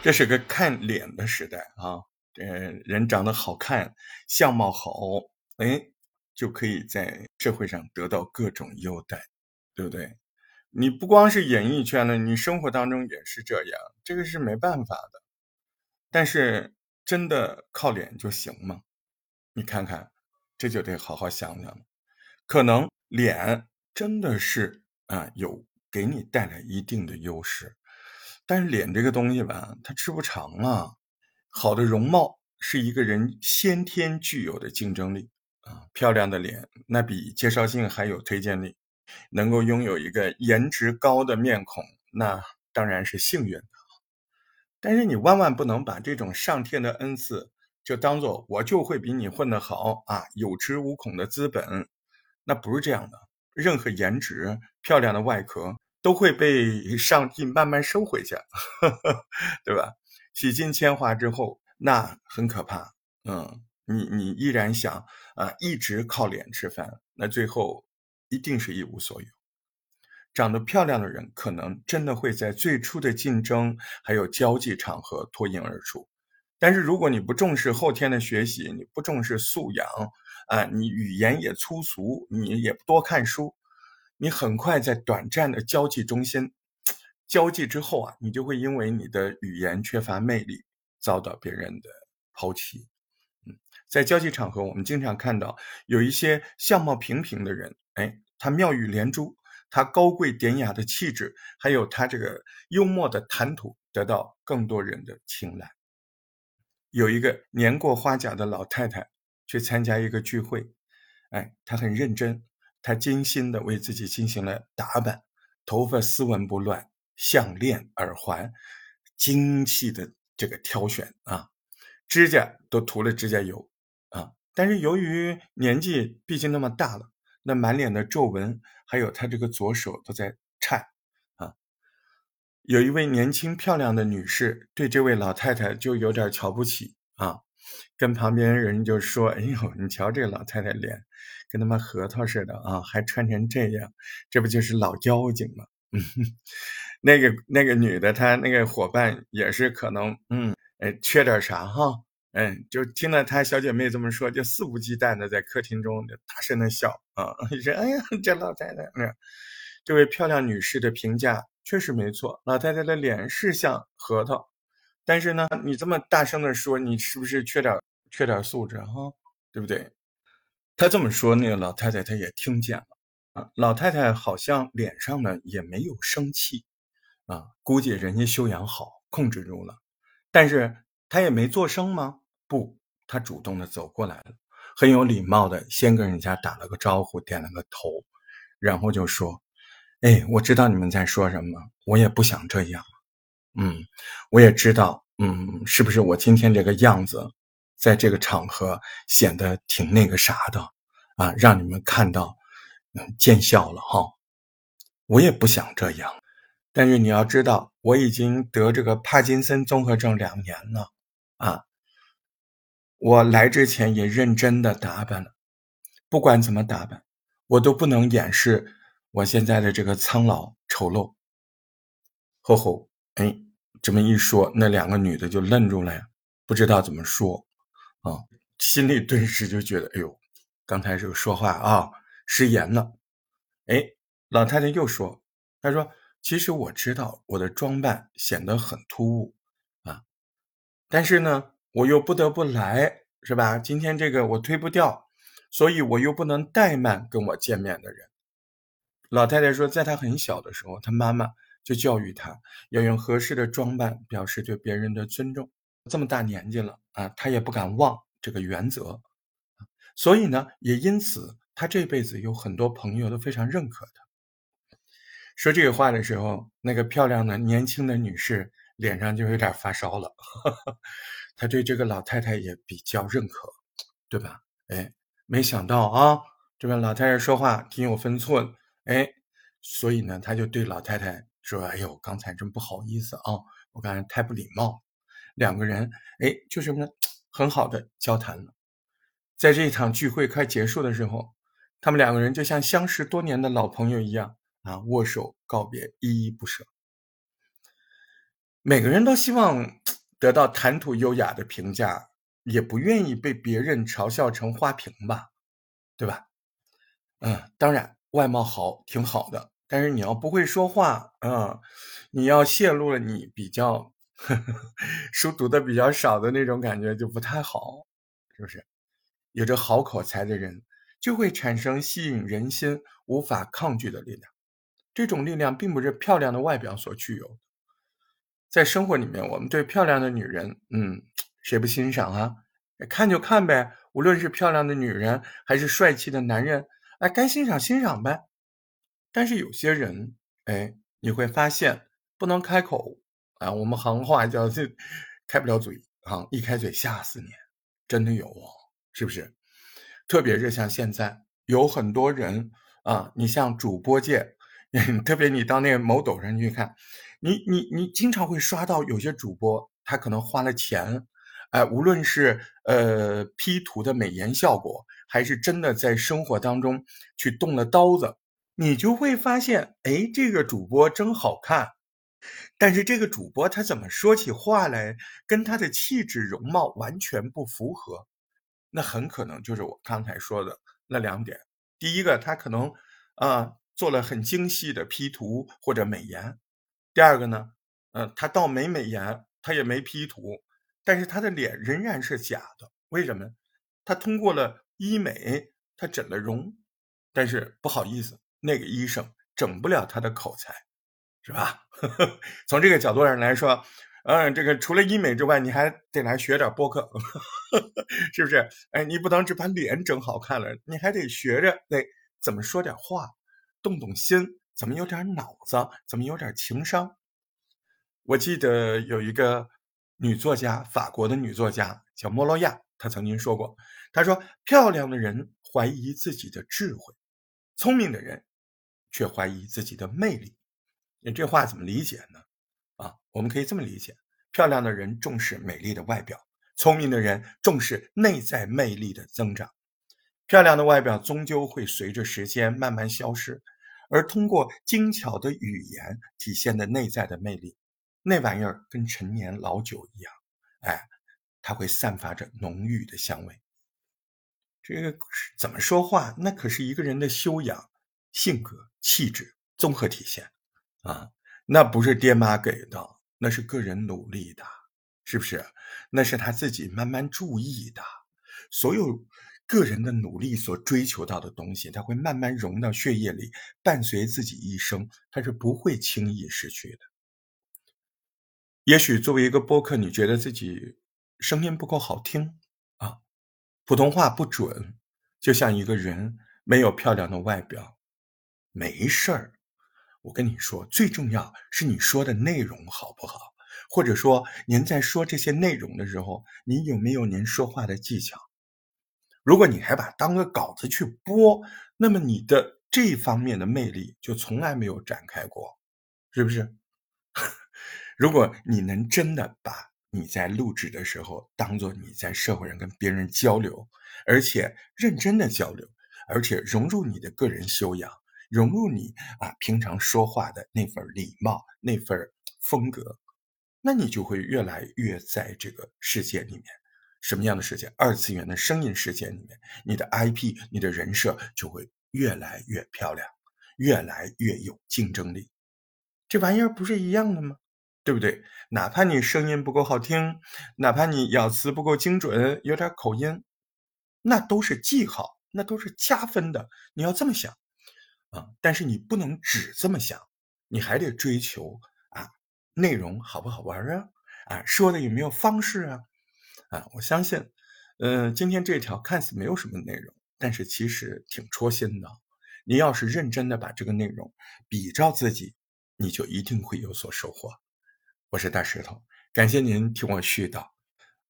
这是个看脸的时代啊！这人长得好看，相貌好，哎，就可以在社会上得到各种优待，对不对？你不光是演艺圈了，你生活当中也是这样，这个是没办法的。但是真的靠脸就行吗？你看看，这就得好好想想了。可能脸真的是啊，有给你带来一定的优势。但是脸这个东西吧，它吃不长啊。好的容貌是一个人先天具有的竞争力啊。漂亮的脸，那比介绍信还有推荐力。能够拥有一个颜值高的面孔，那当然是幸运的。但是你万万不能把这种上天的恩赐就当做我就会比你混得好啊，有恃无恐的资本，那不是这样的。任何颜值漂亮的外壳。都会被上帝慢慢收回去，对吧？洗尽铅华之后，那很可怕。嗯，你你依然想啊，一直靠脸吃饭，那最后一定是一无所有。长得漂亮的人，可能真的会在最初的竞争还有交际场合脱颖而出。但是如果你不重视后天的学习，你不重视素养啊，你语言也粗俗，你也不多看书。你很快在短暂的交际中心交际之后啊，你就会因为你的语言缺乏魅力，遭到别人的抛弃。嗯，在交际场合，我们经常看到有一些相貌平平的人，哎，他妙语连珠，他高贵典雅的气质，还有他这个幽默的谈吐，得到更多人的青睐。有一个年过花甲的老太太去参加一个聚会，哎，她很认真。她精心的为自己进行了打扮，头发丝纹不乱，项链、耳环，精细的这个挑选啊，指甲都涂了指甲油啊。但是由于年纪毕竟那么大了，那满脸的皱纹，还有他这个左手都在颤。有一位年轻漂亮的女士对这位老太太就有点瞧不起啊，跟旁边人就说：“哎呦，你瞧这老太太脸。”跟他妈核桃似的啊，还穿成这样，这不就是老妖精吗？嗯，那个那个女的，她那个伙伴也是可能，嗯，哎，缺点啥哈？嗯，就听到她小姐妹这么说，就肆无忌惮的在客厅中就大声的笑啊，说：“哎呀，这老太太，这位漂亮女士的评价确实没错，老太太的脸是像核桃，但是呢，你这么大声的说，你是不是缺点缺点素质哈？对不对？”他这么说，那个老太太她也听见了啊。老太太好像脸上呢也没有生气啊，估计人家修养好，控制住了。但是她也没做声吗？不，她主动的走过来了，很有礼貌的先跟人家打了个招呼，点了个头，然后就说：“哎，我知道你们在说什么，我也不想这样。嗯，我也知道，嗯，是不是我今天这个样子？”在这个场合显得挺那个啥的啊，让你们看到，嗯，见笑了哈。我也不想这样，但是你要知道，我已经得这个帕金森综合症两年了啊。我来之前也认真的打扮了，不管怎么打扮，我都不能掩饰我现在的这个苍老丑陋。吼吼，哎，这么一说，那两个女的就愣住了呀，不知道怎么说。啊，心里顿时就觉得，哎呦，刚才这个说话啊，失言了。哎，老太太又说，她说，其实我知道我的装扮显得很突兀啊，但是呢，我又不得不来，是吧？今天这个我推不掉，所以我又不能怠慢跟我见面的人。老太太说，在她很小的时候，她妈妈就教育她要用合适的装扮表示对别人的尊重。这么大年纪了啊，她也不敢忘这个原则，所以呢，也因此他这辈子有很多朋友都非常认可他。说这个话的时候，那个漂亮的年轻的女士脸上就有点发烧了。她对这个老太太也比较认可，对吧？哎，没想到啊，这个老太太说话挺有分寸，哎，所以呢，他就对老太太说：“哎呦，刚才真不好意思啊，我刚才太不礼貌。”两个人，哎，就什么呢？很好的交谈了。在这一场聚会快结束的时候，他们两个人就像相识多年的老朋友一样啊，握手告别，依依不舍。每个人都希望得到谈吐优雅的评价，也不愿意被别人嘲笑成花瓶吧，对吧？嗯，当然，外貌好挺好的，但是你要不会说话，嗯，你要泄露了你比较呵呵 书读的比较少的那种感觉就不太好，是不是？有着好口才的人，就会产生吸引人心、无法抗拒的力量。这种力量并不是漂亮的外表所具有。在生活里面，我们对漂亮的女人，嗯，谁不欣赏啊？看就看呗，无论是漂亮的女人还是帅气的男人，哎，该欣赏欣赏呗。但是有些人，哎，你会发现不能开口啊。我们行话叫这开不了嘴啊，一开嘴吓死你，真的有哦，是不是？特别是像现在有很多人啊，你像主播界，特别你到那个某抖上去看。你你你经常会刷到有些主播，他可能花了钱，哎，无论是呃 P 图的美颜效果，还是真的在生活当中去动了刀子，你就会发现，哎，这个主播真好看，但是这个主播他怎么说起话来，跟他的气质容貌完全不符合，那很可能就是我刚才说的那两点，第一个他可能啊做了很精细的 P 图或者美颜。第二个呢，嗯，他倒没美颜，他也没 P 图，但是他的脸仍然是假的。为什么？他通过了医美，他整了容，但是不好意思，那个医生整不了他的口才，是吧？从这个角度上来说，嗯，这个除了医美之外，你还得来学点播客，是不是？哎，你不能只把脸整好看了，你还得学着得怎么说点话，动动心。怎么有点脑子？怎么有点情商？我记得有一个女作家，法国的女作家叫莫洛亚，她曾经说过：“他说，漂亮的人怀疑自己的智慧，聪明的人却怀疑自己的魅力。”你这话怎么理解呢？啊，我们可以这么理解：漂亮的人重视美丽的外表，聪明的人重视内在魅力的增长。漂亮的外表终究会随着时间慢慢消失。而通过精巧的语言体现的内在的魅力，那玩意儿跟陈年老酒一样，哎，它会散发着浓郁的香味。这个怎么说话，那可是一个人的修养、性格、气质综合体现啊，那不是爹妈给的，那是个人努力的，是不是？那是他自己慢慢注意的，所有。个人的努力所追求到的东西，它会慢慢融到血液里，伴随自己一生，它是不会轻易失去的。也许作为一个播客，你觉得自己声音不够好听啊，普通话不准，就像一个人没有漂亮的外表，没事儿。我跟你说，最重要是你说的内容好不好，或者说您在说这些内容的时候，你有没有您说话的技巧？如果你还把当个稿子去播，那么你的这方面的魅力就从来没有展开过，是不是？如果你能真的把你在录制的时候当做你在社会上跟别人交流，而且认真的交流，而且融入你的个人修养，融入你啊平常说话的那份礼貌、那份风格，那你就会越来越在这个世界里面。什么样的世界？二次元的声音世界里面，你的 IP、你的人设就会越来越漂亮，越来越有竞争力。这玩意儿不是一样的吗？对不对？哪怕你声音不够好听，哪怕你咬词不够精准，有点口音，那都是记号，那都是加分的。你要这么想啊！但是你不能只这么想，你还得追求啊，内容好不好玩啊？啊，说的有没有方式啊？啊，我相信，嗯，今天这条看似没有什么内容，但是其实挺戳心的。你要是认真的把这个内容比照自己，你就一定会有所收获。我是大石头，感谢您听我絮叨，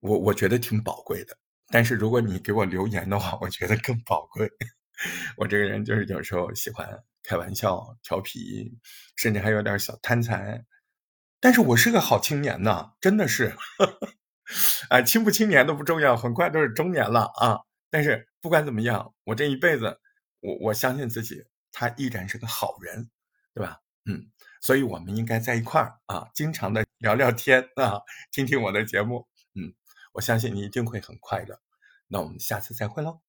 我我觉得挺宝贵的。但是如果你给我留言的话，我觉得更宝贵。我这个人就是有时候喜欢开玩笑、调皮，甚至还有点小贪财，但是我是个好青年呐，真的是。啊，青不青年都不重要，很快都是中年了啊！但是不管怎么样，我这一辈子，我我相信自己，他依然是个好人，对吧？嗯，所以我们应该在一块儿啊，经常的聊聊天啊，听听我的节目。嗯，我相信你一定会很快乐。那我们下次再会喽。